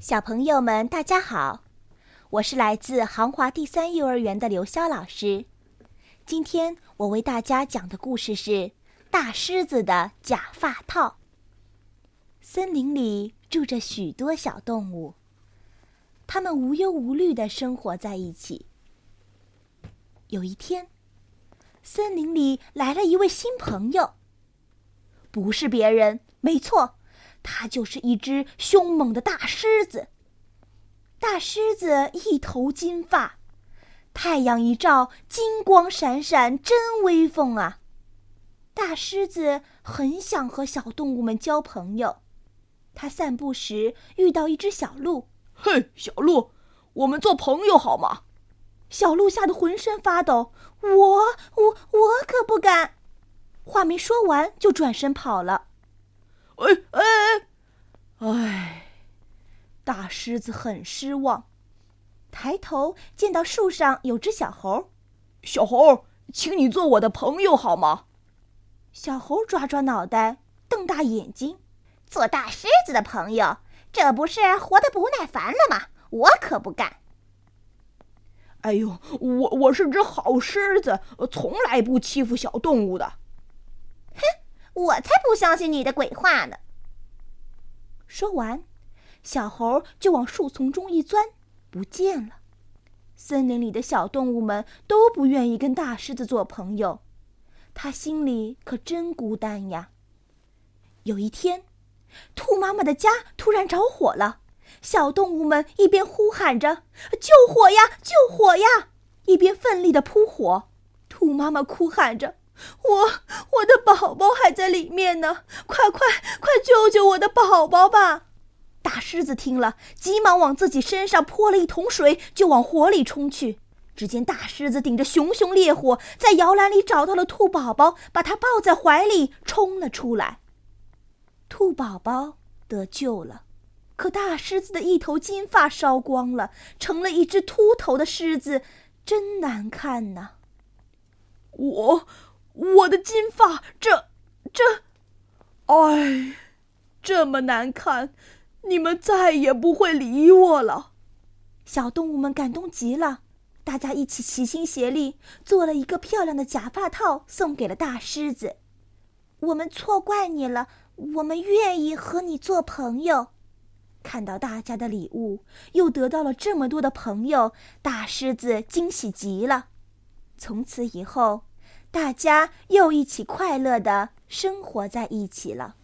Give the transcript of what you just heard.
小朋友们，大家好！我是来自杭华第三幼儿园的刘潇老师。今天我为大家讲的故事是《大狮子的假发套》。森林里住着许多小动物，它们无忧无虑的生活在一起。有一天，森林里来了一位新朋友，不是别人，没错。它就是一只凶猛的大狮子。大狮子一头金发，太阳一照，金光闪闪，真威风啊！大狮子很想和小动物们交朋友。它散步时遇到一只小鹿，“嘿，小鹿，我们做朋友好吗？”小鹿吓得浑身发抖，“我我我可不敢！”话没说完就转身跑了。哎哎哎！大狮子很失望，抬头见到树上有只小猴。小猴，请你做我的朋友好吗？小猴抓抓脑袋，瞪大眼睛。做大狮子的朋友，这不是活得不耐烦了吗？我可不干。哎呦，我我是只好狮子，从来不欺负小动物的。我才不相信你的鬼话呢！说完，小猴就往树丛中一钻，不见了。森林里的小动物们都不愿意跟大狮子做朋友，他心里可真孤单呀。有一天，兔妈妈的家突然着火了，小动物们一边呼喊着“救火呀，救火呀”，一边奋力的扑火。兔妈妈哭喊着。我我的宝宝还在里面呢，快快快救救我的宝宝吧！大狮子听了，急忙往自己身上泼了一桶水，就往火里冲去。只见大狮子顶着熊熊烈火，在摇篮里找到了兔宝宝，把它抱在怀里冲了出来。兔宝宝得救了，可大狮子的一头金发烧光了，成了一只秃头的狮子，真难看呐！我。我的金发，这，这，哎，这么难看，你们再也不会理我了。小动物们感动极了，大家一起齐心协力做了一个漂亮的假发套，送给了大狮子。我们错怪你了，我们愿意和你做朋友。看到大家的礼物，又得到了这么多的朋友，大狮子惊喜极了。从此以后。大家又一起快乐的生活在一起了。